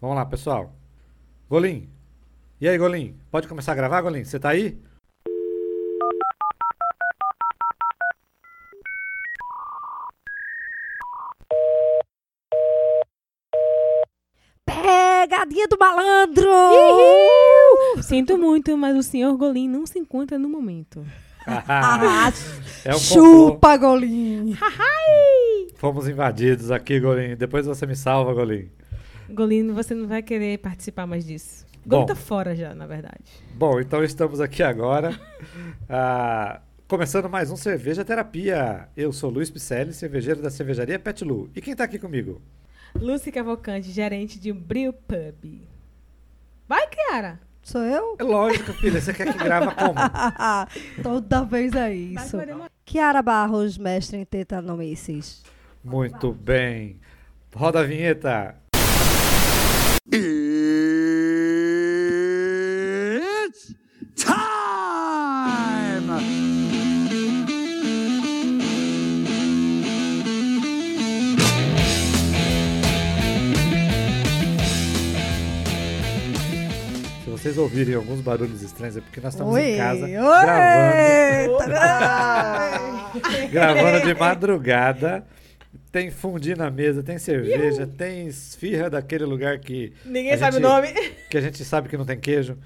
Vamos lá, pessoal. Golim. E aí, Golim? Pode começar a gravar, Golim? Você tá aí? Pegadinha do malandro! Sinto muito, mas o senhor Golim não se encontra no momento. Ah, é um complô. chupa, Golim! Fomos invadidos aqui, Golim. Depois você me salva, Golim. Golim, você não vai querer participar mais disso. Golim Bom. tá fora já, na verdade. Bom, então estamos aqui agora. ah, começando mais um Cerveja Terapia. Eu sou Luiz Picelli, cervejeiro da cervejaria Pet Lu. E quem tá aqui comigo? Lúcia Cavalcante, gerente de um Brew Pub. Vai, Kiara! Sou eu? É lógico, filha. Você quer que grava como? Toda vez é isso. Kiara Barros, mestre em tetanomices. Muito bem. Roda a vinheta. It's time! Se vocês ouvirem alguns barulhos estranhos é porque nós estamos Oi, em casa oi, gravando, gravando de madrugada. Tem fundi na mesa, tem cerveja, tem esfirra daquele lugar que Ninguém sabe gente- o nome. que a gente sabe que não tem queijo.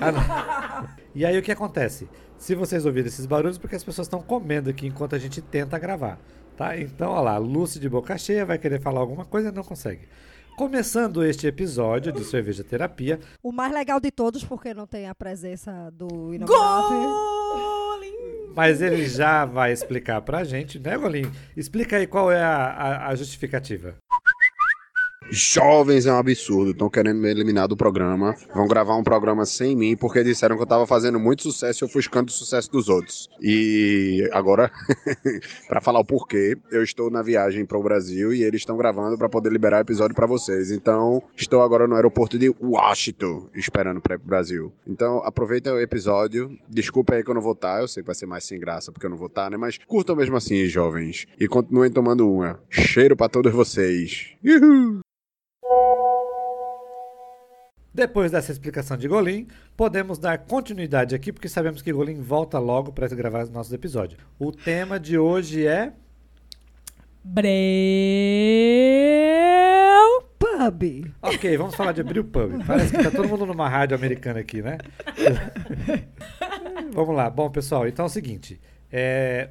Ah, não. E aí o que acontece? Se vocês ouvirem esses barulhos, porque as pessoas estão comendo aqui enquanto a gente tenta gravar, tá? Então, olha lá, Lúcia de boca cheia vai querer falar alguma coisa e não consegue. Começando este episódio de Cerveja Terapia, O mais legal de todos, porque não tem a presença do. Golim! mas ele já vai explicar pra gente, né, Golim? Explica aí qual é a, a- a justificativa. Jovens é um absurdo, estão querendo me eliminar do programa. Vão gravar um programa sem mim porque disseram que eu tava fazendo muito sucesso e ofuscando o sucesso dos outros. E agora, pra falar o porquê, eu estou na viagem para o Brasil e eles estão gravando pra poder liberar o episódio pra vocês. Então, estou agora no aeroporto de Washington, esperando para pro Brasil. Então, aproveita o episódio. Desculpa aí que eu não vou estar, eu sei que vai ser mais sem graça porque eu não vou estar, né? Mas curtam mesmo assim, jovens. E continuem tomando uma. Cheiro pra todos vocês. Uhul! Depois dessa explicação de Golim, podemos dar continuidade aqui, porque sabemos que Golim volta logo para gravar os nossos episódios. O tema de hoje é Breu! Pub. Ok, vamos falar de Brew Pub. Parece que tá todo mundo numa rádio americana aqui, né? vamos lá. Bom, pessoal, então é o seguinte. é,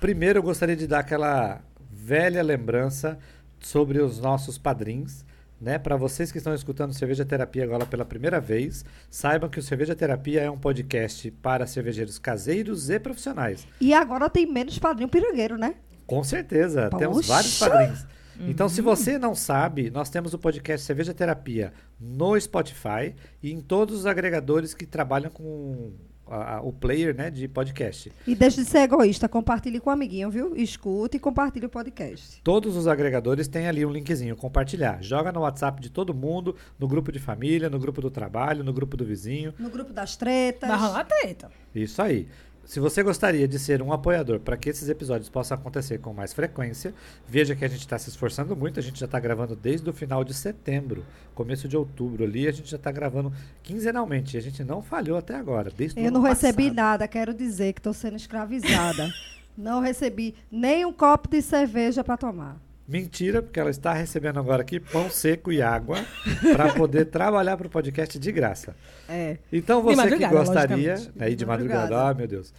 Primeiro eu gostaria de dar aquela velha lembrança sobre os nossos padrinhos. Né? Para vocês que estão escutando Cerveja Terapia agora pela primeira vez, saibam que o Cerveja Terapia é um podcast para cervejeiros caseiros e profissionais. E agora tem menos padrinho pirangueiro, né? Com certeza, temos Poxa! vários padrinhos. Então, se você não sabe, nós temos o podcast Cerveja Terapia no Spotify e em todos os agregadores que trabalham com a- a- o player né, de podcast. E deixe de ser egoísta, compartilhe com o amiguinho, viu? Escute e compartilhe o podcast. Todos os agregadores têm ali um linkzinho, compartilhar. Joga no WhatsApp de todo mundo, no grupo de família, no grupo do trabalho, no grupo do vizinho. No grupo das tretas. Rolar treta. Isso aí. Se você gostaria de ser um apoiador para que esses episódios possam acontecer com mais frequência, veja que a gente está se esforçando muito. A gente já está gravando desde o final de setembro, começo de outubro ali. A gente já está gravando quinzenalmente. E a gente não falhou até agora. Desde Eu não recebi passado. nada, quero dizer que estou sendo escravizada. não recebi nem um copo de cerveja para tomar. Mentira, porque ela está recebendo agora aqui pão seco e água para poder trabalhar para o podcast de graça. É. Então você que gostaria, aí de De madrugada, ah, meu Deus.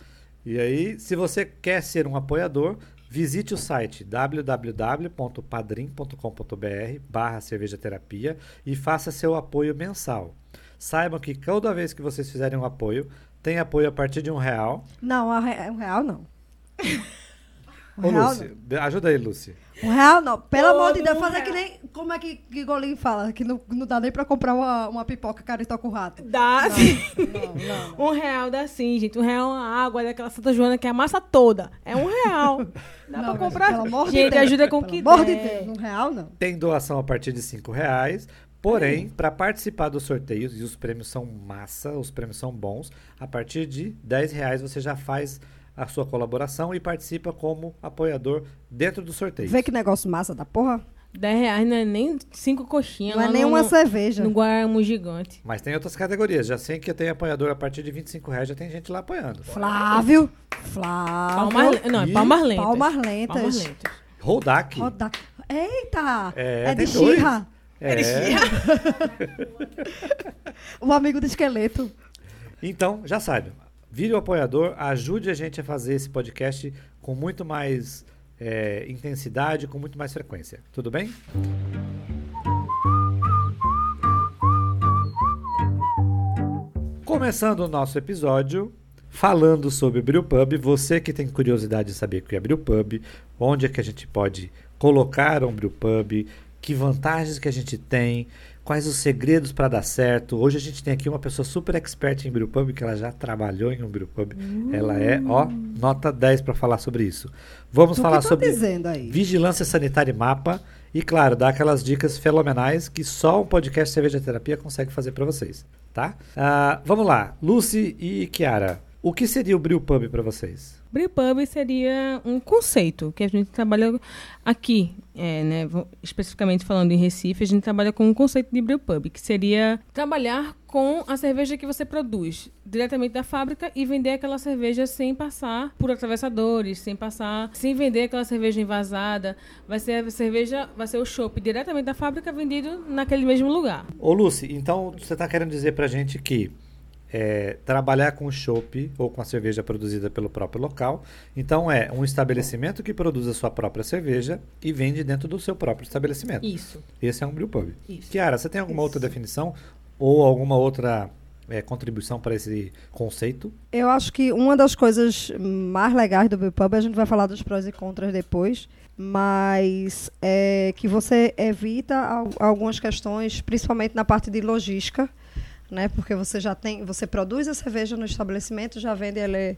E aí, se você quer ser um apoiador, visite o site www.padrim.com.br barra cerveja terapia e faça seu apoio mensal. Saibam que toda vez que vocês fizerem um apoio, tem apoio a partir de um real. Não, um real não. Ô, Lúcia, ajuda aí, Lúcia. Não. Um real não. Pelo Ô, amor de Deus, fazer que nem. Como é que, que Golim fala? Que não, não dá nem pra comprar uma, uma pipoca carita com rato. Dá sim. Não, não, não. Um real dá sim, gente. Um real é uma água daquela Santa Joana que é a massa toda. É um real. Dá Não, pra comprar. pelo amor de gente, Deus, ajuda com Pelo que amor de der. Deus, um real não. Tem doação a partir de cinco reais. Porém, para participar dos sorteios, e os prêmios são massa, os prêmios são bons, a partir de 10 reais você já faz a sua colaboração e participa como apoiador dentro do sorteio. Vê que negócio massa da porra. 10 reais não é nem cinco coxinhas. Não é nem uma no- cerveja. No Guaramu gigante. Mas tem outras categorias. Já sei que tem apoiador a partir de 25 reais, já tem gente lá apoiando. Flávio. Flávio. Palmas, não, é palmas lentas. Palmas lentas. Palmas lentas. Rodak. Roda- Eita! É, É, de. Xirra. É. O amigo do esqueleto. Então, já sabe. Vire o apoiador, ajude a gente a fazer esse podcast com muito mais é, intensidade, com muito mais frequência. Tudo bem? Começando o nosso episódio falando sobre Brewpub. Você que tem curiosidade de saber o que é Brewpub, onde é que a gente pode colocar um Brewpub, que vantagens que a gente tem, quais os segredos para dar certo. Hoje a gente tem aqui uma pessoa super expert em Brewpub, que ela já trabalhou em um Brewpub. Ela é, ó, nota 10 para falar sobre isso. Vamos falar sobre vigilância sanitária e mapa. E claro, dar aquelas dicas fenomenais que só um podcast Cerveja Terapia consegue fazer para vocês, tá? Ah, vamos lá, Lucy e Kiara, o que seria o Brewpub para vocês? Brewpub seria um conceito que a gente trabalha aqui, é, né, especificamente falando em Recife, a gente trabalha com um conceito de brewpub, que seria trabalhar com a cerveja que você produz diretamente da fábrica e vender aquela cerveja sem passar por atravessadores, sem passar, sem vender aquela cerveja envasada. Vai ser a cerveja, vai ser o chopp diretamente da fábrica vendido naquele mesmo lugar. Ô Lucy, então você está querendo dizer pra gente que é, trabalhar com chopp ou com a cerveja produzida pelo próprio local, então é um estabelecimento que produz a sua própria cerveja e vende dentro do seu próprio estabelecimento. Isso. Esse é um brewpub. Isso. Kiara, você tem alguma outra definição ou alguma outra é, contribuição para esse conceito? Eu acho que uma das coisas mais legais do Brewpub, a gente vai falar dos prós e contras depois, mas é que você evita al- algumas questões, principalmente na parte de logística, né? Porque você já tem, você produz a cerveja no estabelecimento, já vende ela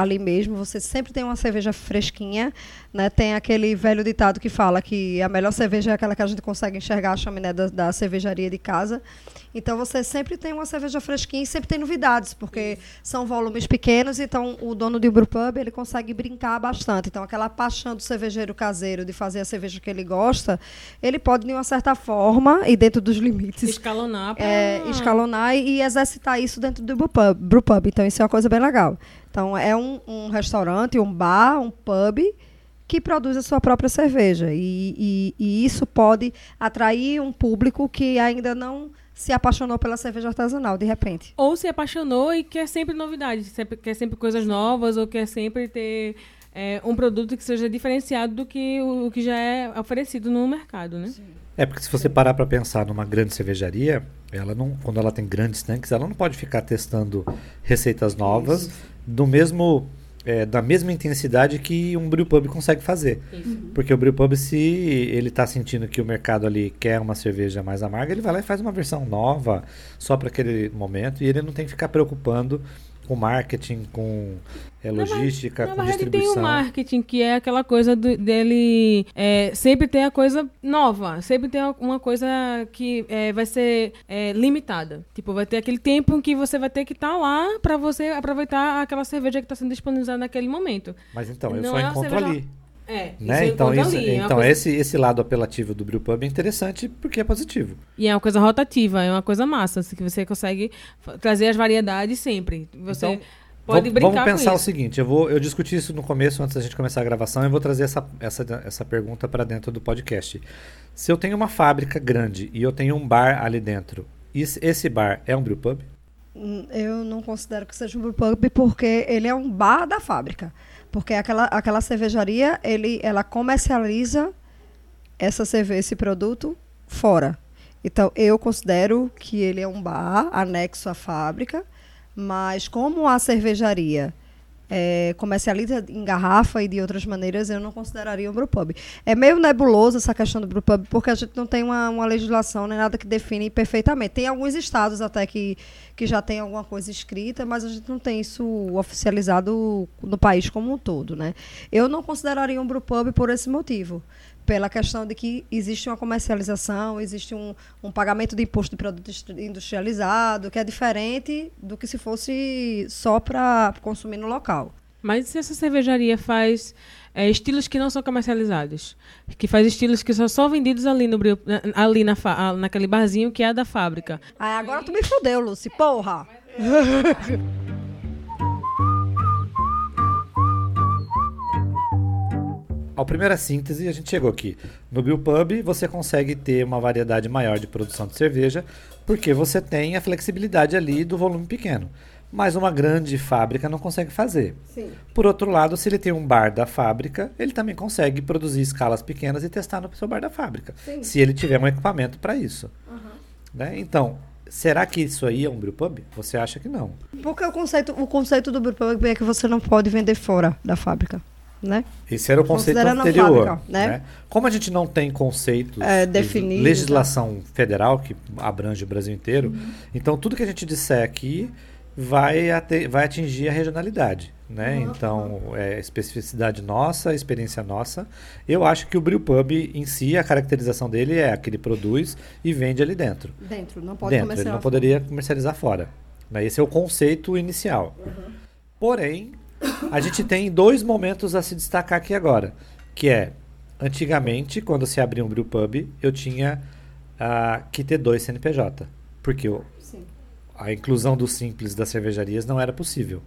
ali mesmo, você sempre tem uma cerveja fresquinha, né? Tem aquele velho ditado que fala que a melhor cerveja é aquela que a gente consegue enxergar a chaminé da, da cervejaria de casa. Então você sempre tem uma cerveja fresquinha e sempre tem novidades, porque são volumes pequenos, então o dono de brewpub, ele consegue brincar bastante. Então aquela paixão do cervejeiro caseiro de fazer a cerveja que ele gosta, ele pode de uma certa forma e dentro dos limites Escalonar pra... é, escalonar e exercitar isso dentro do brewpub, brewpub. Então, isso é uma coisa bem legal. Então, é um, um restaurante, um bar, um pub que produz a sua própria cerveja. E, e- e isso pode atrair um público que ainda não se apaixonou pela cerveja artesanal, de repente. Ou se apaixonou e quer sempre novidade, sempre, quer sempre coisas novas, ou quer sempre ter é, um produto que seja diferenciado do que o, o que já é oferecido no mercado, né? É porque se você parar para pensar numa grande cervejaria, ela não, quando ela tem grandes tanques, ela não pode ficar testando receitas novas do mesmo é, da mesma intensidade que um brewpub consegue fazer. Porque o brewpub, se ele está sentindo que o mercado ali quer uma cerveja mais amarga, ele vai lá e faz uma versão nova só para aquele momento e ele não tem que ficar preocupando com marketing, com é, Na logística, Na com verdade, tem distribuição. o marketing, que é aquela coisa do- dele é, sempre ter a coisa nova, sempre ter uma coisa que é, vai ser é, limitada. Tipo, vai ter aquele tempo em que você vai ter que estar lá para você aproveitar aquela cerveja que está sendo disponibilizada naquele momento. Mas então, eu Não só é encontro cerveja- ali. É, Né? isso Então, isso, ali, é então coisa- esse, esse lado apelativo do brewpub é interessante porque é positivo. E é uma coisa rotativa, é uma coisa massa, assim, que você consegue trazer as variedades sempre. Você Então, pode vamos, brincar vamos pensar com o seguinte, eu vou eu discuti isso no começo antes da gente começar a gravação, eu vou trazer essa, essa, essa pergunta para dentro do podcast. Se eu tenho uma fábrica grande e eu tenho um bar ali dentro, esse, esse bar é um brewpub? Hum, Eu não considero que seja um brewpub porque ele é um bar da fábrica. Porque aquela, aquela cervejaria, ele, ela comercializa essa cerveja, esse produto fora. Então, eu considero que ele é um bar anexo à fábrica, mas como a cervejaria eh, comercializa em garrafa e de outras maneiras, eu não consideraria um brewpub. É meio nebuloso essa questão do brewpub, porque a gente não tem uma, uma legislação nem nada que define perfeitamente. Tem alguns estados até que, que já tem alguma coisa escrita, mas a gente não tem isso oficializado no país como um todo, né? Eu não consideraria um brewpub por esse motivo. Pela questão de que existe uma comercialização, existe um, um pagamento de imposto de produto industri- industrializado, que é diferente do que se fosse só para consumir no local. Mas se essa cervejaria faz é, estilos que não são comercializados, que faz estilos que só são vendidos ali no ali na naquele barzinho que é da fábrica. Ah, agora tu me fudeu, Lucy, porra. Ao primeira síntese, a gente chegou aqui. No Brewpub, você consegue ter uma variedade maior de produção de cerveja, porque você tem a flexibilidade ali do volume pequeno. Mas uma grande fábrica não consegue fazer. Sim. Por outro lado, se ele tem um bar da fábrica, ele também consegue produzir escalas pequenas e testar no seu bar da fábrica. Sim. Se ele tiver um equipamento para isso. Né? Então, será que isso aí é um brewpub? Você acha que não? Porque o conceito, o conceito do brewpub é que você não pode vender fora da fábrica, né? Esse era o conceito anterior. fábrica, né? Como a gente não tem conceitos, É, legislação federal que abrange o Brasil inteiro, Uhum. então tudo que a gente disser aqui vai, vai atingir a regionalidade. Né? Uhum. Então, é especificidade nossa, experiência nossa. Eu acho que o Brewpub em si, a caracterização dele é que ele produz e vende ali dentro. Dentro, não pode dentro, ele não poderia comercializar fora. Né? Esse é o conceito inicial. Porém, a gente tem dois momentos a se destacar aqui agora, que é antigamente, quando se abria um brewpub, eu tinha ah, que ter dois CNPJ, porque Sim. a inclusão do simples das cervejarias não era possível.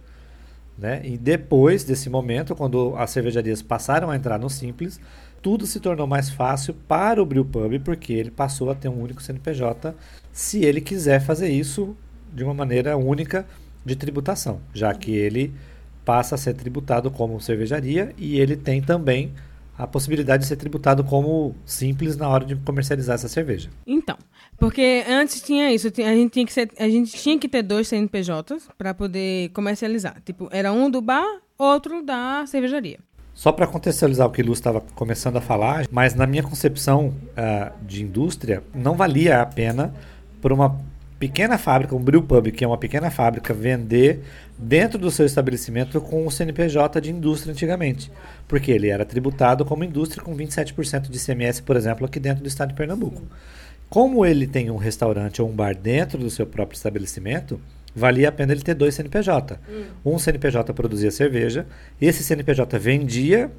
Né? E depois desse momento, quando as cervejarias passaram a entrar no simples, tudo se tornou mais fácil para o brewpub, porque ele passou a ter um único CNPJ, se ele quiser fazer isso de uma maneira única de tributação, já que ele passa a ser tributado como cervejaria e ele tem também a possibilidade de ser tributado como simples na hora de comercializar essa cerveja. Então, porque antes tinha isso, a gente tinha que, ser, a gente tinha que ter dois CNPJs para poder comercializar. Tipo, era um do bar, outro da cervejaria. Só para contextualizar o que o Lúcio estava começando a falar, mas na minha concepção ah, de indústria, não valia a pena por uma pequena fábrica, um brewpub, que é uma pequena fábrica, vender dentro do seu estabelecimento com o CNPJ de indústria antigamente. Porque ele era tributado como indústria com 27% de ICMS, por exemplo, aqui dentro do estado de Pernambuco. Como ele tem um restaurante ou um bar dentro do seu próprio estabelecimento, valia a pena ele ter dois CNPJ. Um CNPJ produzia cerveja, esse CNPJ vendia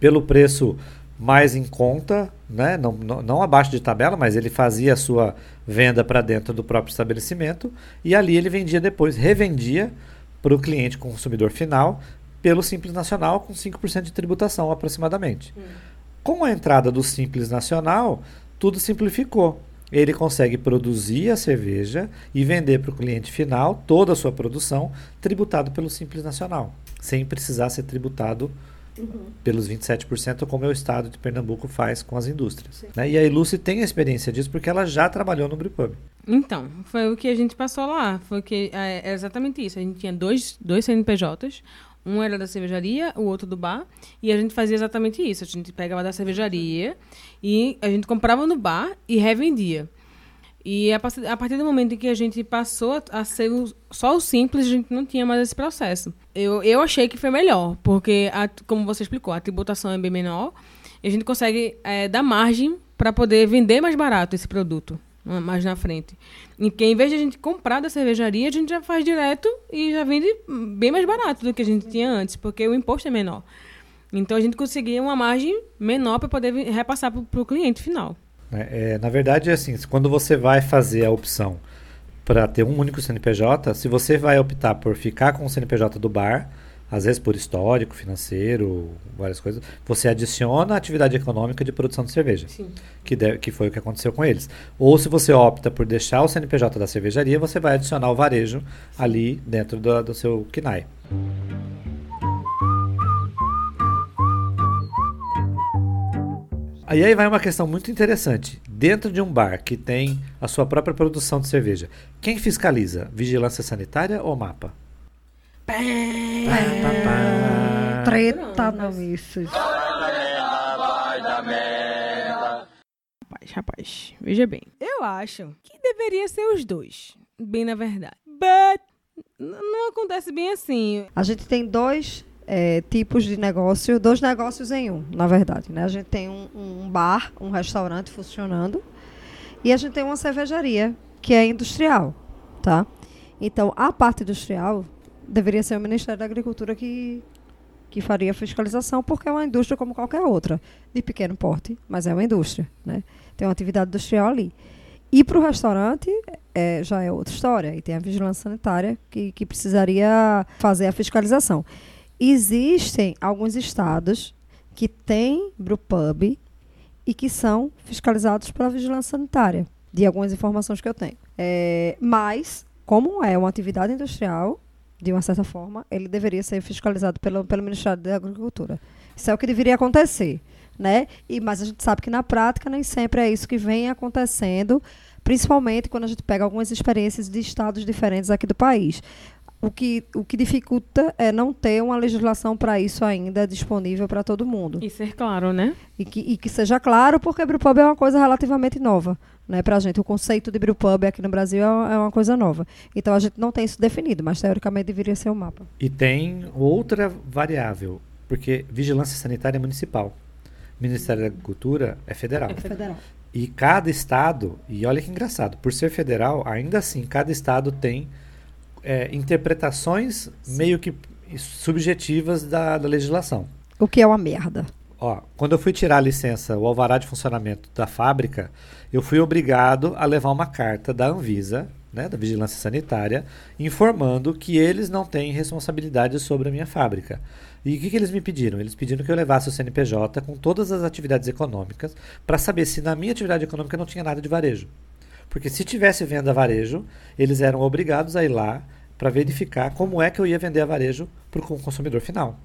pelo preço mais em conta, né? não, não, não abaixo de tabela, mas ele fazia a sua venda para dentro do próprio estabelecimento e ali ele vendia depois, revendia para o cliente consumidor final pelo Simples Nacional com 5% de tributação aproximadamente. Com a entrada do Simples Nacional, tudo simplificou. Ele consegue produzir a cerveja e vender para o cliente final toda a sua produção tributado pelo Simples Nacional, sem precisar ser tributado pelos 27%, como é o estado de Pernambuco faz com as indústrias. né? E a Lucy tem a experiência disso porque ela já trabalhou no Brewpub. Então, foi o que a gente passou lá. Foi que é, era exatamente isso. A gente tinha dois, dois CNPJs. Um era da cervejaria, o outro do bar. E a gente fazia exatamente isso. A gente pegava da cervejaria e a gente comprava no bar e revendia. E a partir, a partir do momento em que a gente passou a, a ser o- só o simples, a gente não tinha mais esse processo. Eu, eu achei que foi melhor, porque, a- como você explicou, a tributação é bem menor e a gente consegue é, dar margem para poder vender mais barato esse produto né, mais na frente. Em que, em vez de a gente comprar da cervejaria, a gente já faz direto e já vende bem mais barato do que a gente tinha antes, porque o imposto é menor. Então a gente conseguia uma margem menor para poder repassar para o cliente final. né? É, na verdade, é assim, quando você vai fazer a opção para ter um único CNPJ, se você vai optar por ficar com o CNPJ do bar, às vezes por histórico, financeiro, várias coisas, você adiciona a atividade econômica de produção de cerveja. Sim. que, deve- que foi o que aconteceu com eles. Ou se você opta por deixar o CNPJ da cervejaria, você vai adicionar o varejo ali dentro do, do seu KNAI. Aí aí vai uma questão muito interessante. Dentro de um bar que tem a sua própria produção de cerveja, quem fiscaliza? Vigilância sanitária ou mapa? Pá, pá, pá. Treta não isso. Rapaz, rapaz, veja bem. Eu acho que deveria ser os dois, bem na verdade. But não acontece bem assim. A gente tem dois é, tipos de negócio, dois negócios em um, na verdade. Né? A gente tem um, um bar, um restaurante funcionando, e a gente tem uma cervejaria, que é industrial. Tá? Então, a parte industrial deveria ser o Ministério da Agricultura que, que faria a fiscalização, porque é uma indústria como qualquer outra, de pequeno porte, mas é uma indústria, né? Tem uma atividade industrial ali. E para o restaurante é, já é outra história. E tem a vigilância sanitária que, que precisaria fazer a fiscalização. Existem alguns estados que têm brewpub e que são fiscalizados pela vigilância sanitária, de algumas informações que eu tenho. É, mas, como é uma atividade industrial, de uma certa forma, ele deveria ser fiscalizado pelo, pelo Ministério da Agricultura. Isso é o que deveria acontecer né? E, mas a gente sabe que na prática nem sempre é isso que vem acontecendo, principalmente quando a gente pega algumas experiências de estados diferentes aqui do país. O que, o que dificulta é não ter uma legislação para isso ainda disponível para todo mundo. E ser claro, né? E que, e que seja claro, porque Brewpub é uma coisa relativamente nova né, para a gente. O conceito de Brewpub aqui no Brasil é, é uma coisa nova. Então a gente não tem isso definido, mas teoricamente deveria ser o um mapa. E tem outra variável, porque vigilância sanitária é municipal. Ministério da Agricultura é federal. É federal. E cada estado, e olha que engraçado, por ser federal, ainda assim, cada estado tem é, interpretações meio que subjetivas da, da, legislação. O que é uma merda. Ó, quando eu fui tirar a licença, o alvará de funcionamento da fábrica, eu fui obrigado a levar uma carta da Anvisa, né, da Vigilância Sanitária, informando que eles não têm responsabilidade sobre a minha fábrica. E o que, que, eles me pediram? Eles pediram que eu levasse o CNPJ com todas as atividades econômicas para saber se na minha atividade econômica não tinha nada de varejo. Porque se tivesse venda a varejo, eles eram obrigados a ir lá para verificar como é que eu ia vender a varejo para o consumidor final.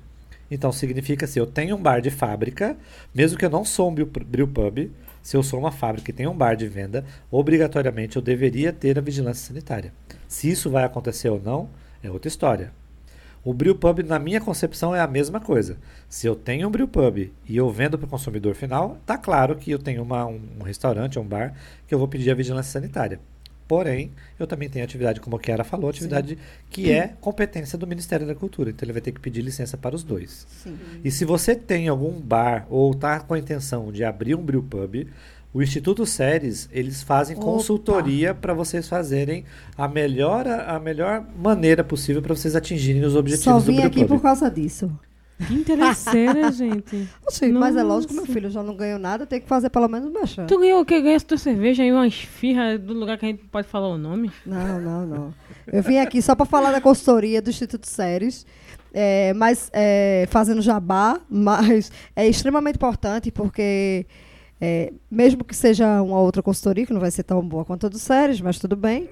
Então significa se eu tenho um bar de fábrica, mesmo que eu não sou um brew pub, se eu sou uma fábrica e tenho um bar de venda, obrigatoriamente eu deveria ter a vigilância sanitária. Se isso vai acontecer ou não, é outra história. O brewpub, na minha concepção, é a mesma coisa. Se eu tenho um brewpub e eu vendo para o consumidor final, tá claro que eu tenho uma, um, um restaurante, um bar, que eu vou pedir a vigilância sanitária. Porém, eu também tenho atividade, como a Kiara falou, atividade Sim. que é competência do Ministério da Cultura. Então ele vai ter que pedir licença para os dois. Sim. E se você tem algum bar ou está com a intenção de abrir um brewpub, o Instituto Séries, eles fazem Opa. consultoria para vocês fazerem a melhor, a melhor maneira possível para vocês atingirem os objetivos Só vim aqui por causa disso. Que interesseira, gente. Sim, mas é lógico, meu filho, eu já não ganho nada, tem que fazer pelo menos uma chance. Tu ganhou o que? Ganha tua cerveja e uma esfirra do lugar que a gente pode falar o nome? Não, não, não. Eu vim aqui só para falar da consultoria do Instituto Séries. É, mas é, fazendo jabá, mas é extremamente importante porque é, mesmo que seja uma outra consultoria, que não vai ser tão boa quanto a do Séries, mas tudo bem.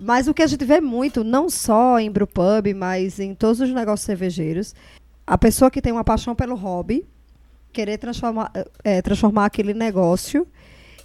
Mas o que a gente vê muito, não só em Brewpub, mas em todos os negócios cervejeiros, a pessoa que tem uma paixão pelo hobby, querer transformar, é, transformar aquele negócio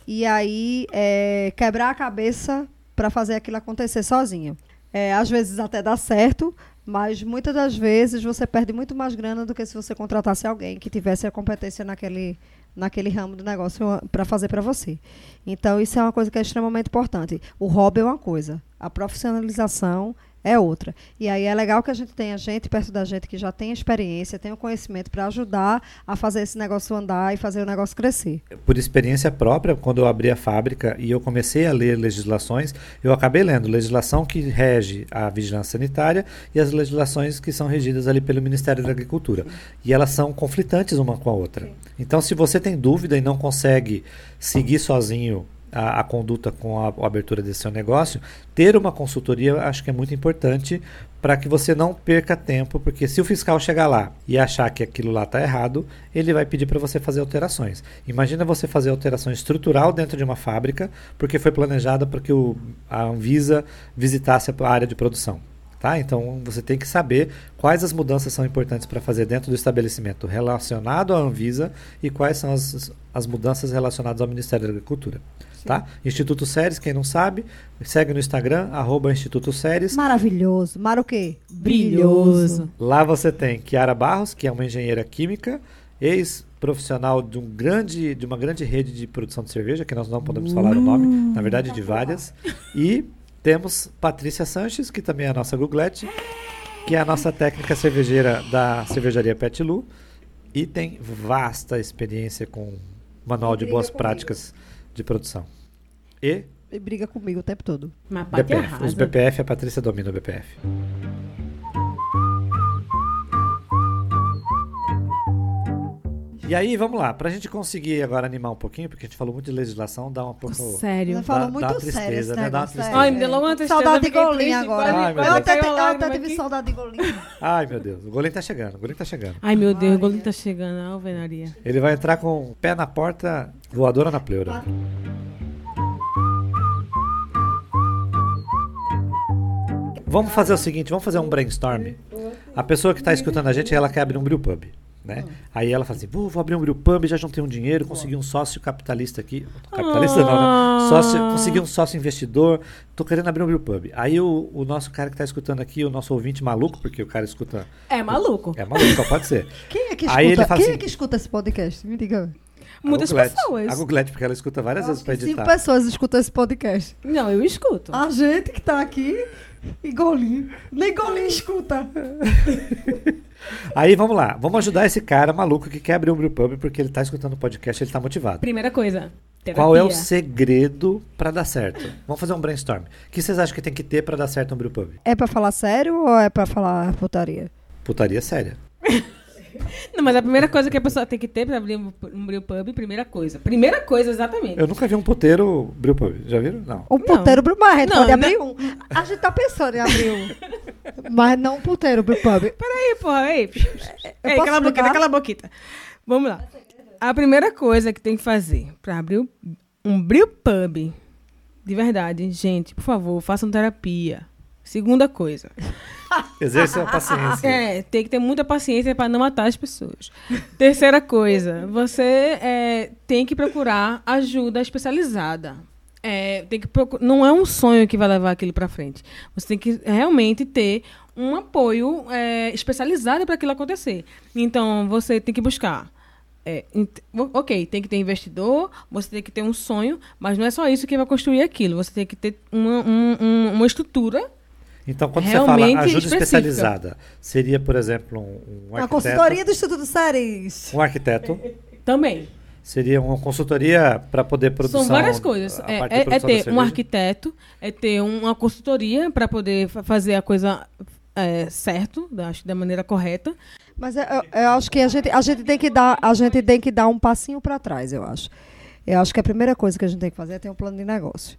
e aí é, quebrar a cabeça para fazer aquilo acontecer sozinho. É, às vezes até dá certo, mas muitas das vezes você perde muito mais grana do que se você contratasse alguém que tivesse a competência naquele, naquele ramo do negócio para fazer para você. Então, isso é uma coisa que é extremamente importante. O hobby é uma coisa, a profissionalização é outra. E aí é legal que a gente tenha gente perto da gente que já tem experiência, tem o conhecimento para ajudar a fazer esse negócio andar e fazer o negócio crescer. Por experiência própria, quando eu abri a fábrica e eu comecei a ler legislações, eu acabei lendo legislação que rege a vigilância sanitária e as legislações que são regidas ali pelo Ministério da Agricultura. E elas são conflitantes uma com a outra. Então, se você tem dúvida e não consegue seguir sozinho a, a, conduta com a, a, abertura desse seu negócio, ter uma consultoria acho que é muito importante para que você não perca tempo, porque se o fiscal chegar lá e achar que aquilo lá está errado, ele vai pedir para você fazer alterações. Imagina você fazer alteração estrutural dentro de uma fábrica, porque foi planejada para que o, a Anvisa visitasse a área de produção. Tá? Então você tem que saber quais as mudanças são importantes para fazer dentro do estabelecimento relacionado à Anvisa e quais são as, as mudanças relacionadas ao Ministério da Agricultura. Tá? Instituto Séries, quem não sabe, segue no Instagram, arroba Instituto Séries. Maravilhoso. Mar o quê? Brilhoso. Lá você tem Kiara Barros, que é uma engenheira química, ex-profissional de, um grande, de uma grande rede de produção de cerveja, que nós não podemos uh, falar o nome, na verdade de várias. E temos Patrícia Sanches, que também é a nossa Googlete, que é a nossa técnica cervejeira da cervejaria Pet Lu. E tem vasta experiência com manual de boas práticas de produção. E? E briga comigo o tempo todo. Mas BPF. Os BPF, a Patrícia domina o BPF. E aí, vamos lá, pra gente conseguir agora animar um pouquinho, porque a gente falou muito de legislação, dá um pouco. Sério. Ela falou Dá- muito dá uma sério tristeza, esse né? Dá uma tristeza. é. Ai, me deu uma tristeza. Saudade de triste, agora. Ai, meu eu até, eu até tive saudade de Golinha. Ai, meu Deus, o goleiro tá chegando, o goleiro tá chegando. Ai, meu Deus, o goleiro tá chegando. A alvenaria. Ele vai entrar com o pé na porta, voadora na pleura. Vamos fazer o seguinte, vamos fazer um brainstorm. A pessoa que está escutando a gente, ela quer abrir um brewpub, né? Aí ela fala assim, vou, abrir um brewpub, já juntei um dinheiro, consegui um sócio capitalista aqui. Capitalista não, né? Sócio, consegui um sócio investidor, tô querendo abrir um brewpub. Aí o, o nosso cara que está escutando aqui, o nosso ouvinte maluco, porque o cara escuta... É maluco. É maluco, pode ser. Quem é que Aí ele escuta, fala quem assim- é que escuta esse podcast? Me diga. Muitas Googlete, pessoas. A Googlete, porque ela escuta várias vezes para Cinco editar. pessoas escutam esse podcast. Não, eu escuto. A gente que tá aqui e Golinho. Nem Golinho escuta. Aí vamos lá, vamos ajudar esse cara maluco que quer abrir um brewpub porque ele tá escutando o podcast, ele tá motivado. Primeira coisa. Terapia. Qual é o segredo para dar certo? Vamos fazer um brainstorm. O que vocês acham que tem que ter para dar certo um brewpub? É pra falar sério ou é pra falar putaria? Putaria séria. Não, mas a primeira coisa que a pessoa tem que ter pra abrir um um brew pub, primeira coisa. Primeira coisa, exatamente. Eu nunca vi um puteiro brewpub. Já viram? Não. Um puteiro pro mar, a gente Não, pode não- abrir um. A gente tá pensando em abrir um. Mas não um puteiro pro pub. Peraí, porra, ei. Ei, cala a boquita, cala a boquita. Vamos lá. A primeira coisa que tem que fazer pra abrir um- um brew pub, de verdade, gente, por favor, façam terapia. Segunda coisa. Exerça a paciência. É, tem que ter muita paciência para não matar as pessoas. Terceira coisa, você é, tem que procurar ajuda especializada. É, tem que procu- não é um sonho que vai levar aquilo para frente. Você tem que realmente ter um apoio é, especializado para aquilo acontecer. Então, você tem que buscar. é, ok, tem que ter investidor, você tem que ter um sonho, mas não é só isso que vai construir aquilo. Você tem que ter uma, um- um- uma estrutura Então, quando você Realmente fala ajuda específica. especializada, seria, por exemplo, um, um Uma arquiteto. consultoria do Instituto Séries. Um arquiteto. também. Seria uma consultoria para poder produção. São várias coisas. a É, é- é da ter um arquiteto, é ter uma consultoria para poder fa- fazer a coisa é, certo, da- acho que da maneira correta. Mas eu, eu- eu acho que a gente, a gente tem que dar, a gente tem que dar um passinho para trás, eu acho. Eu acho que a primeira coisa que a gente tem que fazer é ter um plano de negócio,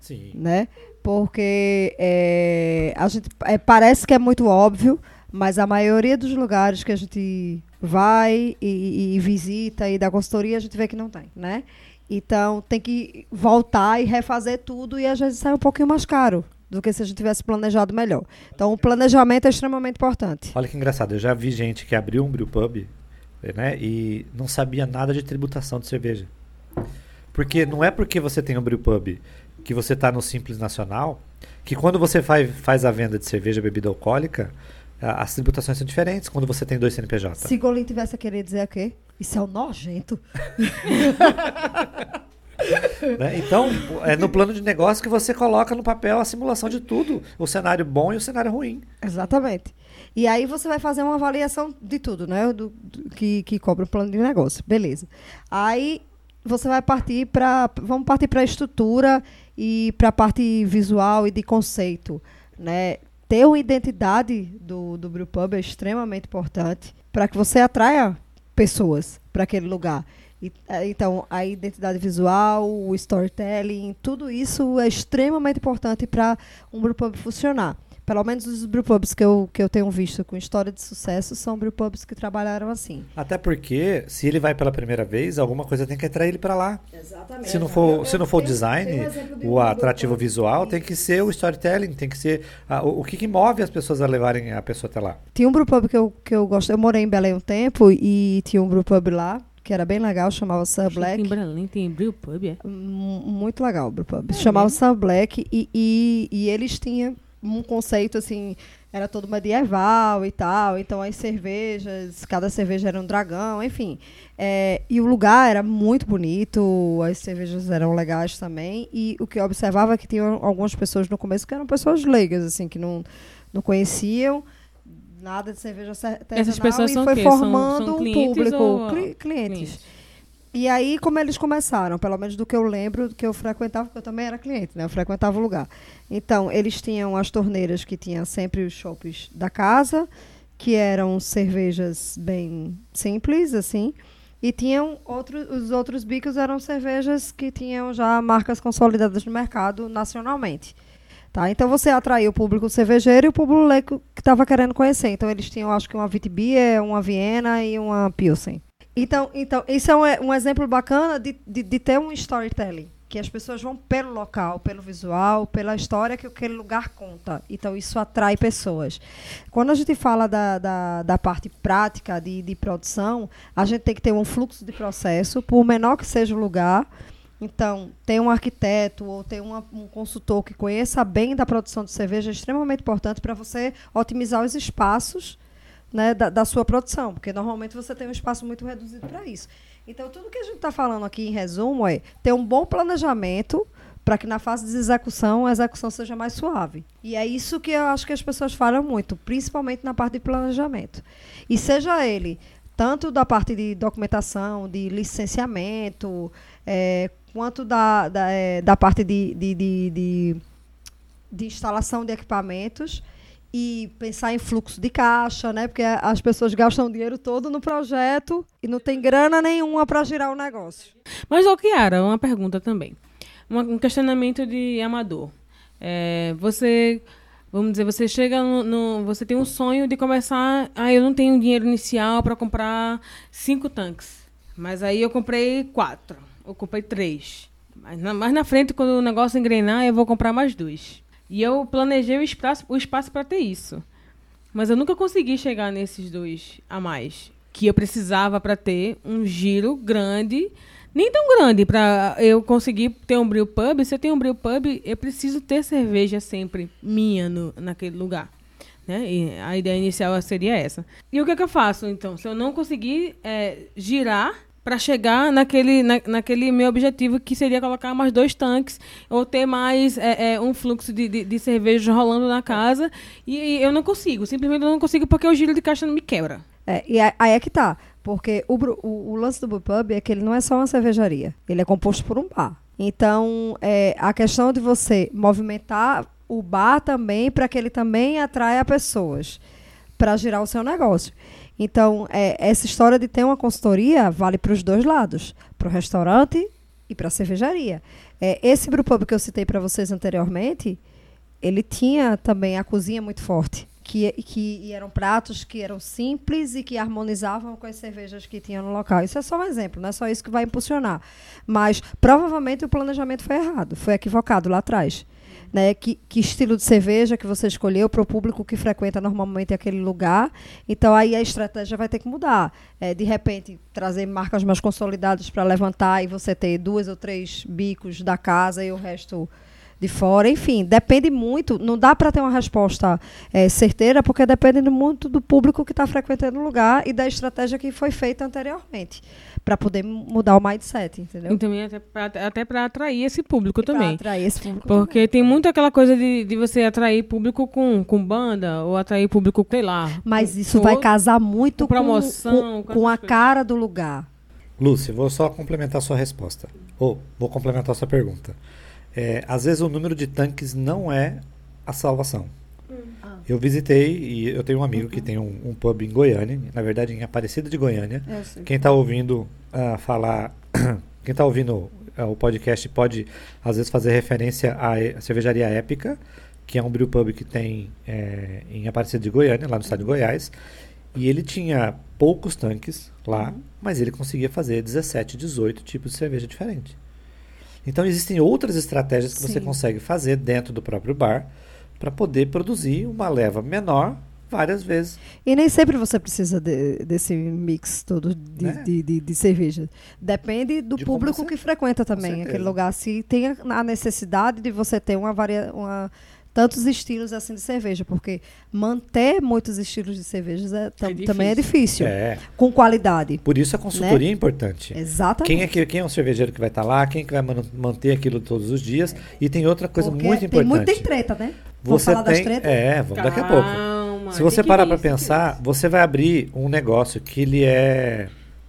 Sim. né? Porque é, a gente é, parece que é muito óbvio, mas a maioria dos lugares que a gente vai e, e- e visita e dá consultoria a gente vê que não tem, né? Então tem que voltar e refazer tudo e às vezes sai um pouquinho mais caro do que se a gente tivesse planejado melhor. Então o planejamento é extremamente importante. Olha que engraçado, eu já vi gente que abriu um brewpub né, e não sabia nada de tributação de cerveja. Porque não é porque você tem um brewpub que você está no Simples Nacional que quando você faz, faz a venda de cerveja bebida alcoólica, a- as tributações são diferentes quando você tem dois CNPJ. Se Golim tivesse a querer dizer o quê? Isso é o nojento. né? Então, é no plano de negócio que você coloca no papel a simulação de tudo, o cenário bom e o cenário ruim. Exatamente. E aí você vai fazer uma avaliação de tudo, né? Do, do- que, que cobra o plano de negócio. Beleza. Aí você vai partir para. Vamos partir para a estrutura e para a parte visual e de conceito. Né? Ter uma identidade do, do Brewpub é extremamente importante para que você atraia pessoas para aquele lugar. E, eh, então, a identidade visual, o storytelling, tudo isso é extremamente importante para um brewpub funcionar. Pelo menos os brewpubs que eu, que eu tenho visto com história de sucesso são brewpubs que trabalharam assim. Até porque, se ele vai pela primeira vez, alguma coisa tem que atrair ele para lá. Exatamente. Se não for, se não for o design, o atrativo brewpub. visual, tem que ser o storytelling, tem que ser ah, o, o que, que move as pessoas a levarem a pessoa até lá. Tinha um brewpub que eu, que eu gosto. Eu morei em Belém um tempo e tinha um brewpub lá, que era bem legal, chamava Sun Black. Em Berlim tem brew pub, é? Mu- Muito legal o brewpub. Se chamava Sun Black e, e, e eles tinham um conceito assim, era todo medieval e tal, então as cervejas, cada cerveja era um dragão, enfim. É, e o lugar era muito bonito, as cervejas eram legais também, e o que eu observava é que tinham algumas pessoas no começo que eram pessoas leigas, assim, que não, não conheciam nada de cerveja artesanal Essas pessoas e são foi o quê? São- formando são um público, ou- cli- clientes. Clientes. E aí, como eles começaram, pelo menos do que eu lembro, do que eu frequentava, porque eu também era cliente, né? Eu frequentava o lugar. Então, eles tinham as torneiras que tinham sempre os chopes da casa, que eram cervejas bem simples, assim. E tinham outros, os outros bicos eram cervejas que tinham já marcas consolidadas no mercado nacionalmente. Tá? Então você atraiu o público cervejeiro e o público que estava querendo conhecer. Então eles tinham, acho que uma Witbier, uma Viena e uma Pilsen. Então, então isso é um, um exemplo bacana de, de, de, ter um storytelling. Que as pessoas vão pelo local, pelo visual, pela história que aquele lugar conta. Então, isso atrai pessoas. Quando a gente fala da, da, da parte prática de, de produção, a gente tem que ter um fluxo de processo, por menor que seja o lugar, então, ter um arquiteto ou ter uma, um consultor que conheça bem da produção de cerveja é extremamente importante para você otimizar os espaços né, da, da, sua produção, porque normalmente você tem um espaço muito reduzido para isso. Então, tudo que a gente está falando aqui em resumo é ter um bom planejamento para que na fase de execução a execução seja mais suave. E é isso que eu acho que as pessoas falam muito, principalmente na parte de planejamento. E seja ele tanto da parte de documentação, de licenciamento, é, quanto da, da, é, da parte de, de, de, de, de instalação de equipamentos e pensar em fluxo de caixa, né? Porque as pessoas gastam o dinheiro todo no projeto e não tem grana nenhuma para girar o negócio. Mas, ô Kiara, uma pergunta também. Um questionamento de amador. É, você, vamos dizer, você chega no, no, Você tem um sonho de começar. Ah, eu não tenho dinheiro inicial para comprar cinco tanques. Mas aí eu comprei quatro eu comprei três. Mas na, mais na frente, quando o negócio engrenar, eu vou comprar mais dois. E eu planejei o espaço o espaço para ter isso. Mas eu nunca consegui chegar nesses dois a mais que eu precisava para ter um giro grande, nem tão grande para eu conseguir ter um brew pub. Se eu tenho um brew pub, eu preciso ter cerveja sempre minha no, naquele lugar. Né? E a ideia inicial seria essa. E o que, é que eu faço então? Se eu não conseguir é, girar para chegar naquele, na, naquele meu objetivo que seria colocar mais dois tanques ou ter mais é, é, um fluxo de, de, de, cerveja rolando na casa e, e, eu não consigo, simplesmente eu não consigo porque o giro de caixa não me quebra. É, e aí é que tá, porque o, o, o lance do Brewpub é que ele não é só uma cervejaria, ele é composto por um bar. Então, é, a questão de você movimentar o bar também para que ele também atraia pessoas para girar o seu negócio. Então, é, essa história de ter uma consultoria vale para os dois lados, para o restaurante e para a cervejaria. É, esse brewpub que eu citei para vocês anteriormente, ele tinha também a cozinha muito forte, que, que eram pratos que eram simples e que harmonizavam com as cervejas que tinham no local. Isso é só um exemplo, não é só isso que vai impulsionar. Mas provavelmente o planejamento foi errado, foi equivocado lá atrás né? Que, que estilo de cerveja que você escolheu para o público que frequenta normalmente aquele lugar. Então aí a estratégia vai ter que mudar. É, de repente, trazer marcas mais consolidadas para levantar e você ter duas ou três bicos da casa e o resto de fora, enfim, depende muito, não dá para ter uma resposta é, certeira, porque depende muito do público que está frequentando o lugar e da estratégia que foi feita anteriormente para poder mudar o mindset, entendeu? E também até para atrair esse público e também. atrair esse público Porque também. tem muito aquela coisa de, de você atrair público com, com banda ou atrair público, sei lá. Mas isso com, vai casar muito com, promoção, com, com a cara do lugar. Lúcia, vou só complementar a sua resposta. Ou vou complementar a sua pergunta. É, às vezes o número de tanques não é a salvação. Eu visitei e eu tenho um amigo que tem um, um pub em Goiânia, na verdade em Aparecida de Goiânia. Quem está ouvindo uh, falar, quem está ouvindo uh, o podcast pode às vezes fazer referência à cervejaria Épica, que é um brew pub que tem é, em Aparecida de Goiânia, lá no estado de Goiás. E ele tinha poucos tanques lá, uhum. mas ele conseguia fazer 17, 18 tipos de cerveja diferente. Então existem outras estratégias que Sim. você consegue fazer dentro do próprio bar para poder produzir uma leva menor várias vezes. E nem sempre você precisa de, desse mix todo de, né? de, de, de, cerveja. Depende do de público que frequenta também aquele lugar. Se tem a necessidade de você ter uma varia, uma tantos estilos assim de cerveja, porque manter muitos estilos de cervejas é, é também é difícil. É. Com qualidade. Por isso a consultoria né? é importante. Exatamente. Quem é, que, quem é um cervejeiro que vai estar tá lá, quem é que vai manter aquilo todos os dias. É. E tem outra coisa porque muito importante. Tem muito tem treta, né? Você vamos tem, É, vamos Calma, daqui a pouco. Se você parar para pensar, você vai abrir um negócio que ele é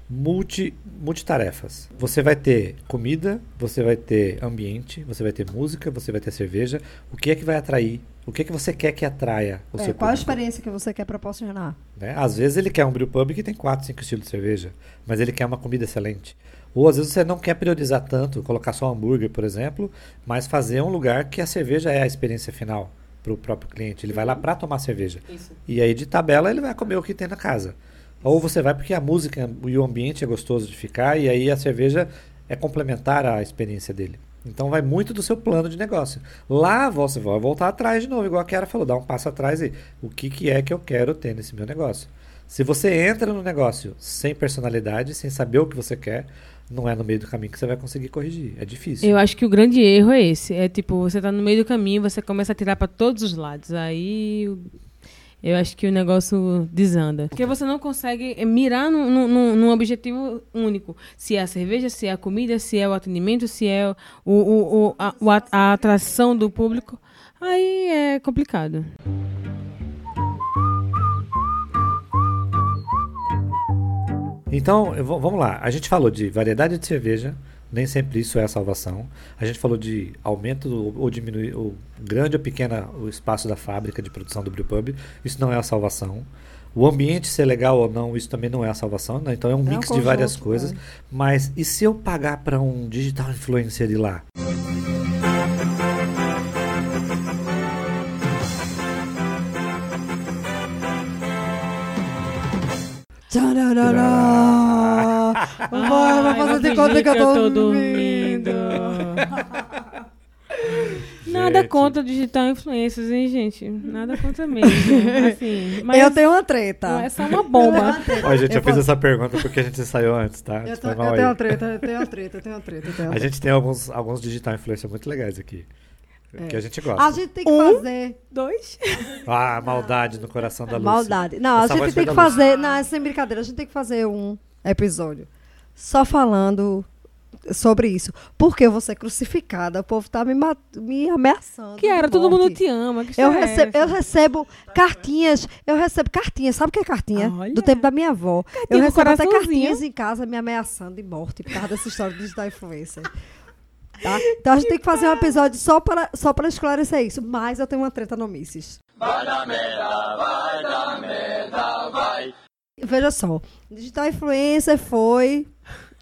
multi, multitarefas. Você vai ter comida, você vai ter ambiente, você vai ter música, você vai ter cerveja. O que é que vai atrair? O que é que você quer que atraia o É, seu qual a experiência que você quer proporcionar? né? Às vezes ele quer um brew pub que tem 4, 5 estilos de cerveja, mas ele quer uma comida excelente. Ou às vezes você não quer priorizar tanto, colocar só hambúrguer, por exemplo, mas fazer um lugar que a cerveja é a experiência final para o próprio cliente. Ele vai lá para tomar cerveja. Isso. E aí de tabela ele vai comer o que tem na casa. Ou você vai porque a música e o ambiente é gostoso de ficar e aí a cerveja é complementar à experiência dele. Então vai muito do seu plano de negócio. Lá você vai voltar atrás de novo, igual a Kiara falou, dá um passo atrás e o que, que é que eu quero ter nesse meu negócio. Se você entra no negócio sem personalidade, sem saber o que você quer, não é no meio do caminho que você vai conseguir corrigir. É difícil. Eu acho que o grande erro é esse. É tipo, você tá no meio do caminho, você começa a tirar para todos os lados. Aí eu acho que o negócio desanda. Porque você não consegue eh, mirar num, num- num objetivo único. Se é a cerveja, se é a comida, se é o atendimento, se é o, o- o a- a atração do público. Aí é complicado. Então, vou- vamos lá. A gente falou de variedade de cerveja, nem sempre isso é a salvação. A gente falou de aumento ou, ou diminuir, ou grande ou pequena o espaço da fábrica de produção do brewpub. Isso não é a salvação. O ambiente ser legal ou não, isso também não é a salvação. né? Então é um É um mix de várias conjunto, coisas. é. Mas e se eu pagar para um digital influencer ir lá? Tcharará! Vai Ai, fazer de conta que eu tô dormindo. Nada Gente. contra digital influencers, hein, gente? Nada contra mesmo. Assim, mas Eu tenho uma não treta. é só uma bomba. Ó, gente, eu, Eu fiz posso- essa pergunta porque a gente ensaiou antes, tá? Eu, Foi tô- eu tenho uma treta, eu tenho uma treta, eu tenho uma treta, tenho uma A treta. gente tem alguns, alguns digital influencers muito legais aqui. Que a gente gosta. A gente tem que Um? fazer. Dois. Ah, maldade no coração da Lúcia. Maldade. Não, a Essa gente voz tem que fazer. Não, é sem brincadeira, a gente tem que fazer um episódio só falando sobre isso. Porque eu vou ser crucificada, o povo tá me, me ameaçando. Que era, todo mundo te ama. Que Eu é recebo, eu recebo cartinhas, eu recebo cartinhas, sabe o que é cartinha? Olha. Do tempo da minha avó. eu com recebo até cartinhas em casa me ameaçando de morte por causa dessa história do digital influencer. Tá? Então a gente tem que fazer um episódio só para, só para esclarecer isso. Mas eu tenho uma treta no Misses. Veja só, digital influencer foi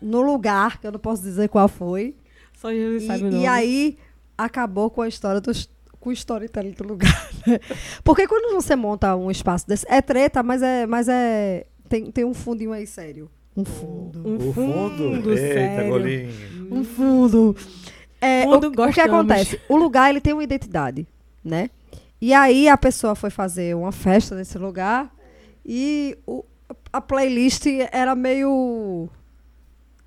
no lugar, que eu não posso dizer qual foi. Só Jesus E, sabe o e nome. aí acabou com a história dos com o storytelling do lugar. né? Porque quando você monta um espaço desse, é treta, mas é, mas é tem, tem um fundinho aí sério. Um fundo. Um fundo. fundo, Eita, sério. golinho. Um fundo. É, Fundo o, o que gostamos. acontece? O lugar ele tem uma identidade, né? E aí a pessoa foi fazer uma festa nesse lugar e o- a playlist era meio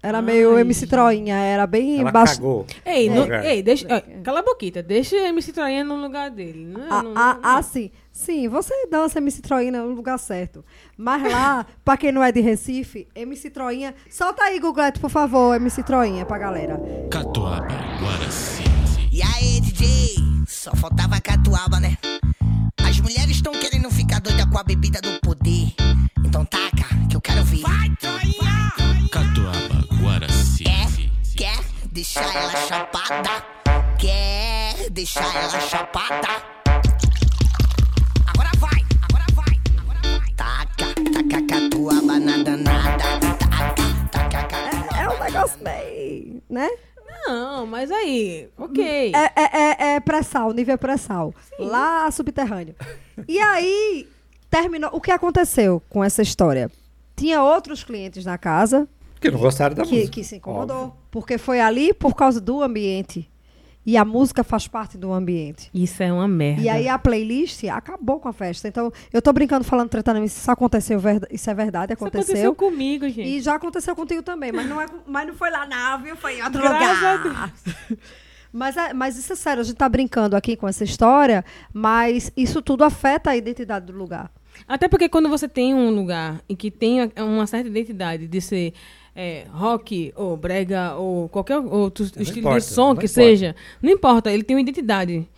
era meio Ai, MC Troinha, era bem Ela baixo. cagou. Ei, no ei, deixa, ó, cala a boquita. Deixa a MC Troinha no lugar dele. Não, Ah, não, ah, não- ah, sim. Sim, você dança MC Troinha no lugar certo. Mas lá, pra quem não é de Recife, MC Troinha. Solta aí, Googlete, por favor, MC Troinha pra galera. Catuaba, Guaraci. E aí, DJ? Só faltava catuaba, né? As mulheres estão querendo ficar doida com a bebida do poder. Então taca, que eu quero ver. Vai, Troinha! Catuaba, Guaraci. Quer? Quer deixar ela chapada? Quer deixar ela chapada? Agora vai, agora vai, agora vai. Taca, taca catuaba na danada. Taca, taca catuaba. É um negócio meio. né? Não, mas aí, ok. É, é, é, é pré-sal, nível pré-sal. Lá subterrâneo. E aí, terminou. O que aconteceu com essa história? Tinha outros clientes na casa Que não gostaram da que, música. que se incomodou. Óbvio. Porque foi ali por causa do ambiente. E a música faz parte do ambiente. Isso é uma merda. E aí a playlist acabou com a festa. Então, eu tô brincando falando tretando, isso aconteceu, isso é verdade, Isso aconteceu. aconteceu comigo, gente. E já aconteceu contigo também, mas não, é, mas não foi lá não, viu? Foi em outro Graças a lugar. Mas, é- mas isso é sério, a gente tá brincando aqui com essa história, mas isso tudo afeta a identidade do lugar. Até porque quando você tem um lugar em que tem a- uma certa identidade de ser é, rock ou brega ou qualquer outro estilo importa, de som não que importa. seja, não importa, ele tem uma identidade.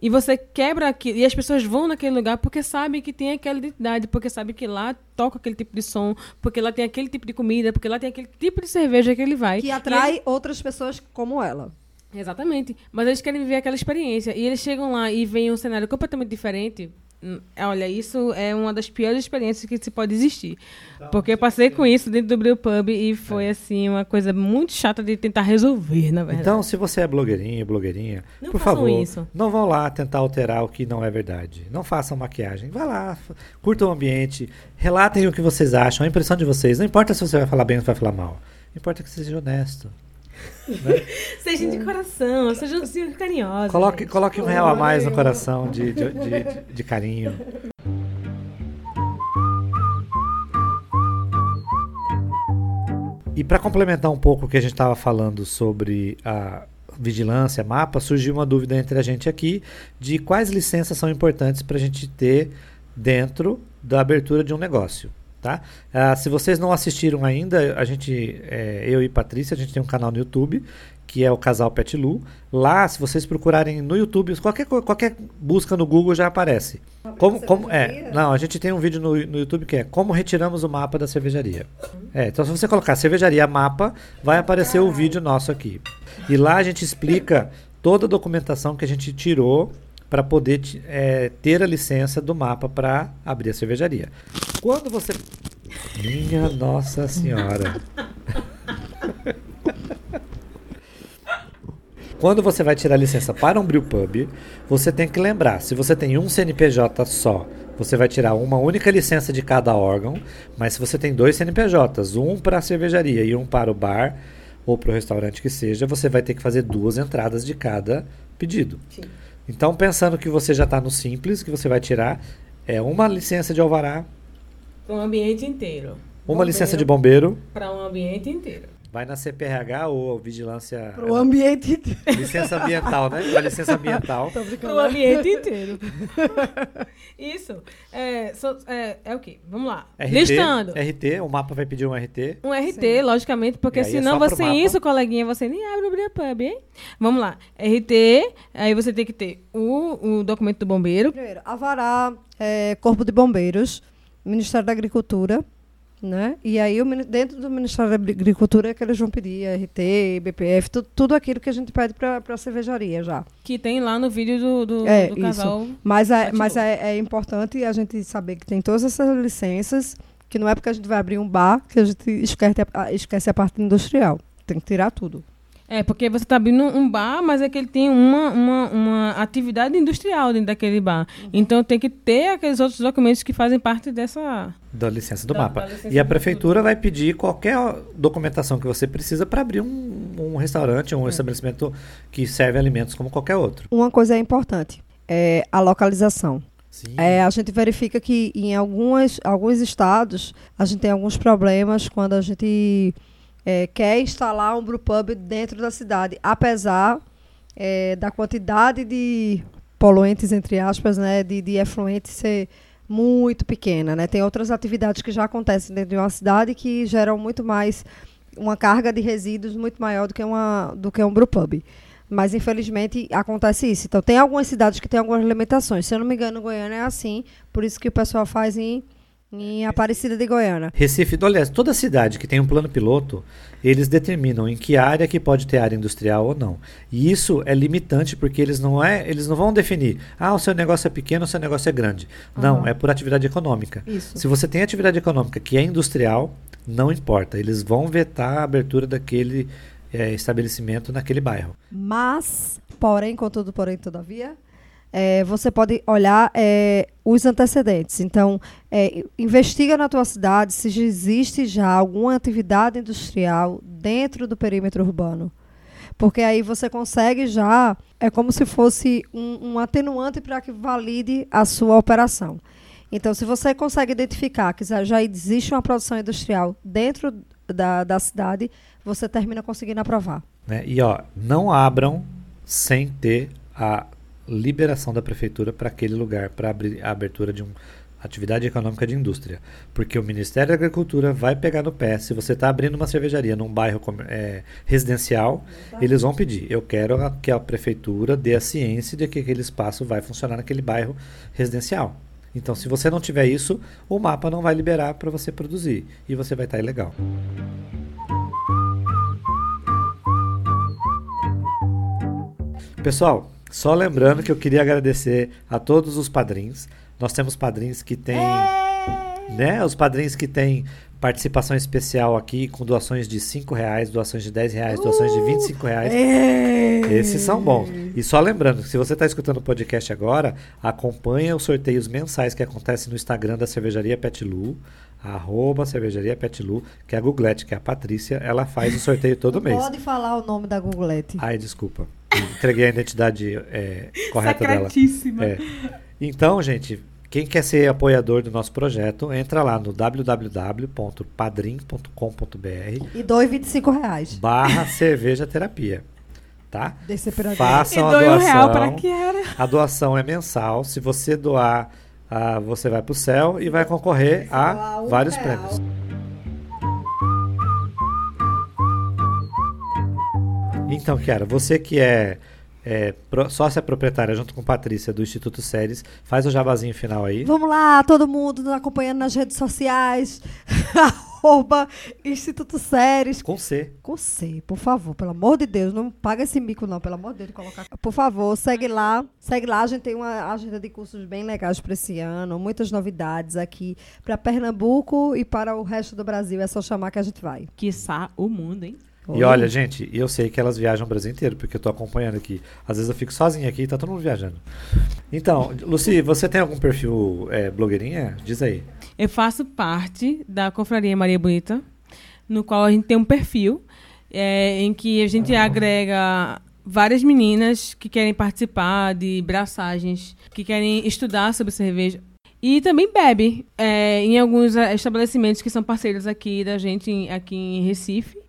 E você quebra aquilo. E as pessoas vão naquele lugar porque sabem que tem aquela identidade, porque sabem que lá toca aquele tipo de som, porque lá tem aquele tipo de comida, porque lá tem aquele tipo de cerveja que ele vai. Que atrai outras pessoas como ela. Exatamente. Mas eles querem viver aquela experiência. E eles chegam lá e veem um cenário completamente diferente. Olha, isso é uma das piores experiências que se pode existir. Porque eu passei com isso dentro do Brew Pub e foi, assim, uma coisa muito chata de tentar resolver, na verdade. Então, se você é blogueirinho, blogueirinha, Não por favor, isso. não vão lá tentar alterar o que não é verdade. Não façam maquiagem. Vá lá, curtam o ambiente, relatem o que vocês acham, a impressão de vocês. Não importa se você vai falar bem ou se vai falar mal. Importa que seja honesto. Sejam de coração, sejam, sejam carinhosos. Coloque, coloque um real a mais no coração de, de, de, de- de carinho. E para complementar um pouco o que a gente estava falando sobre a vigilância, mapa, surgiu uma dúvida entre a gente aqui de quais licenças são importantes para a gente ter dentro da abertura de um negócio. Tá? Ah, se vocês não assistiram ainda, a gente, é, eu e Patrícia, a gente tem um canal no YouTube que é o Casal Pet Lu. Lá, se vocês procurarem no YouTube, qualquer, qualquer busca no Google já aparece. Como, como, é, não, a gente tem um vídeo no, no YouTube que é Como retiramos o mapa da cervejaria. É, então, se você colocar cervejaria mapa, vai aparecer o vídeo nosso aqui. E lá a gente explica toda a documentação que a gente tirou para poder é, ter a licença do mapa para abrir a cervejaria. Quando você. Minha Nossa Senhora! Quando você vai tirar a licença para um brewpub, você tem que lembrar, se você tem um CNPJ só, você vai tirar uma única licença de cada órgão, mas se você tem dois CNPJs, um para a cervejaria e um para o bar ou para o restaurante que seja, você vai ter que fazer duas entradas de cada pedido. Então, pensando que você já está no simples, que você vai tirar é uma licença de alvará, Para um ambiente inteiro. uma licença de bombeiro, Para um ambiente inteiro. Vai na CPRH ou vigilância Para o ambiente. licença ambiental, né? Para licença ambiental. Para o ambiente inteiro. Isso. É, so- é, é o quê? Vamos lá. RT, Listando. RT, o mapa vai pedir um RT. Um RT, logicamente, porque é senão pro você mapa. isso, coleguinha, você nem abre o Brewpub, hein? Vamos lá. RT, aí você tem que ter o, o documento do bombeiro. Primeiro, Avará, é, Corpo de Bombeiros, Ministério da Agricultura, né? E aí, dentro do Ministério da Agricultura, é que eles vão pedir RT, BPF, tu- tudo aquilo que a gente pede para a cervejaria já. Que tem lá no vídeo do, do, É, do isso. casal. Mas, é, mas é, é importante a gente saber que tem todas essas licenças, que não é porque a gente vai abrir um bar que a gente esquece a, esquece a parte industrial. Tem que tirar tudo. É, porque você está abrindo um bar, mas é que ele tem uma, uma, uma atividade industrial dentro daquele bar. Uhum. Então tem que ter aqueles outros documentos que fazem parte dessa. Da licença do Da- mapa. da licença e a prefeitura vai pedir qualquer documentação que você precisa para abrir um, um restaurante, um estabelecimento que serve alimentos como qualquer outro. Uma coisa é importante, é a localização. Sim. É, a gente verifica que em algumas, alguns estados a gente tem alguns problemas quando a gente é, quer instalar um brewpub dentro da cidade, apesar é, da quantidade de poluentes, entre aspas, né, de, de efluentes ser muito pequena. Né? Tem outras atividades que já acontecem dentro de uma cidade que geram muito mais uma carga de resíduos muito maior do que, uma, do que um brewpub. Mas, infelizmente, acontece isso. Então, tem algumas cidades que têm algumas limitações. Se eu não me engano, Goiânia é assim. Por isso que o pessoal faz em, em Aparecida de Goiânia. Recife, aliás, toda cidade que tem um plano piloto, eles determinam em que área que pode ter área industrial ou não. E isso é limitante porque eles não é, eles não vão definir, ah, o seu negócio é pequeno, o seu negócio é grande. Não, Aham. é por atividade econômica. Isso. Se você tem atividade econômica que é industrial, não importa, eles vão vetar a abertura daquele eh, estabelecimento naquele bairro. Mas, porém, contudo, porém, todavia, é, você pode olhar é, os antecedentes. Então, é, investiga na tua cidade se existe já alguma atividade industrial dentro do perímetro urbano. Porque aí você consegue já, é como se fosse um, um atenuante para que valide a sua operação. Então, se você consegue identificar que já já existe uma produção industrial dentro da, da cidade, você termina conseguindo aprovar. né? E ó, não abram sem ter a liberação da prefeitura para aquele lugar, para abrir a abertura de um atividade econômica de indústria. Porque o Ministério da Agricultura vai pegar no pé. Se você está abrindo uma cervejaria num bairro é, residencial, eles vão pedir. Eu quero que a prefeitura dê a ciência de que aquele espaço vai funcionar naquele bairro residencial. Então, se você não tiver isso, o mapa não vai liberar para você produzir. E você vai estar ilegal. Pessoal, só lembrando que eu queria agradecer a todos os padrinhos. Nós temos padrinhos que têm, né? Os padrinhos que têm participação especial aqui com doações de 5 reais, doações de 10 reais, doações de 25 reais. Esses são bons. E só lembrando, se você está escutando o podcast agora, acompanha os sorteios mensais que acontecem no Instagram da Cervejaria Petlu, arroba Cervejaria Petlu, que é a Googlete, que é a Patrícia, ela faz o sorteio todo mês. Pode falar o nome da Googlete. Ai, desculpa. Entreguei a identidade é, correta dela. É. Então, gente, quem quer ser apoiador do nosso projeto, entra lá no www.padrim.com.br E 25 reais. barra cerveja terapia. Tá? E Façam a doi um real doação. para que era. A doação é mensal. Se você doar, ah, você vai para o céu e vai concorrer a um vários real. prêmios. Então, Kiara, você que é, é pro- sócia proprietária junto com Patrícia do Instituto Séries, faz o jabazinho final aí. Vamos lá, todo mundo nos acompanhando nas redes sociais. Arroba Instituto Séries. Com C. Com C, por favor, pelo amor de Deus, não paga esse mico não, pelo amor de Deus, de colocar. Por favor, segue lá, segue lá, a gente tem uma agenda de cursos bem legais para esse ano, muitas novidades aqui para Pernambuco e para o resto do Brasil, é só chamar que a gente vai. Quiçá o mundo, hein? E olha, gente, eu sei que elas viajam o Brasil inteiro, porque eu tô acompanhando aqui. Às vezes eu fico sozinho aqui e tá todo mundo viajando. Então, Luci, você tem algum perfil é, blogueirinha? Diz aí. Eu faço parte da Confraria Maria Bonita, no qual a gente tem um perfil é, em que a gente agrega várias meninas que querem participar de braçagens, que querem estudar sobre cerveja. E também bebe é, em alguns estabelecimentos que são parceiros aqui da gente, aqui em Recife.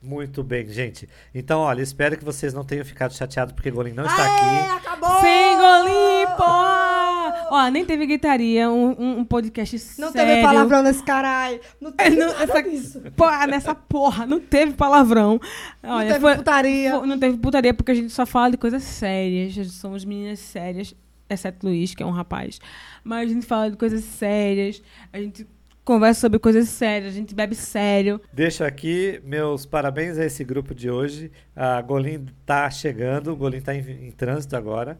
Muito bem, gente. Então, olha, espero que vocês não tenham ficado chateados porque Golim não está aqui. acabou! Sem golim, porra! Ó, nem teve gritaria, um, um- um podcast Não sério. teve palavrão nesse caralho. Não É, teve não, nada essa, disso. porra, nessa porra, não teve palavrão. Não Olha, teve foi- putaria. foi- não teve putaria porque a gente só fala de coisas sérias. Somos meninas sérias, exceto Luiz, que é um rapaz. Mas a gente fala de coisas sérias, a gente conversa sobre coisas sérias, a gente bebe sério. Deixo aqui meus parabéns a esse grupo de hoje. A Golim tá chegando, o Golim tá em, em trânsito agora.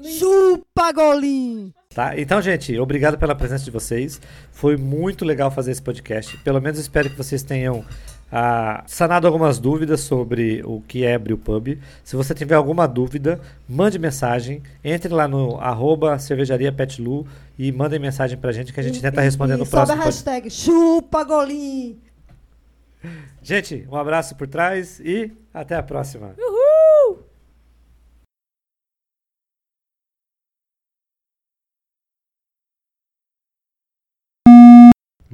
Chupa, Golim! Tá? Então, gente, obrigado pela presença de vocês. Foi muito legal fazer esse podcast. Pelo menos espero que vocês tenham ah, sanado algumas dúvidas sobre o que é Brewpub. Se você tiver alguma dúvida, mande mensagem. Entre lá no arroba cervejaria Petlu e mandem mensagem pra gente que a gente tenta responder e no sobe a próximo hashtag chupa, Golim! Gente, um abraço por trás e até a próxima.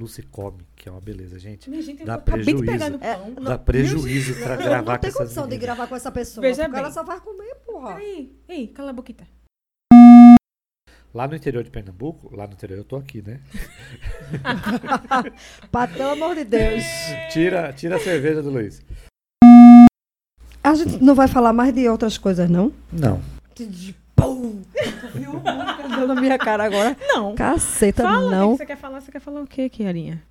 Lucy come, que é uma beleza, gente. Minha gente, Dá eu acabei de prejuízo. pegar no É, pão. Dá prejuízo pra Eu gravar não com tenho essas condição de gravar com essa pessoa. Veja porque bem. ela só vai comer, porra. Ei, ei, cala a boquita. Lá no interior de Pernambuco, lá no interior eu tô aqui, né? Pá, pelo amor de Deus. Tira, tira a cerveja do Luiz. A gente não vai falar mais de outras coisas, não? Não. Pum! Viu o mundo na minha cara agora? Não. Caceta, Fala, o que não. que você quer falar? Você quer falar o quê, Kiarinha?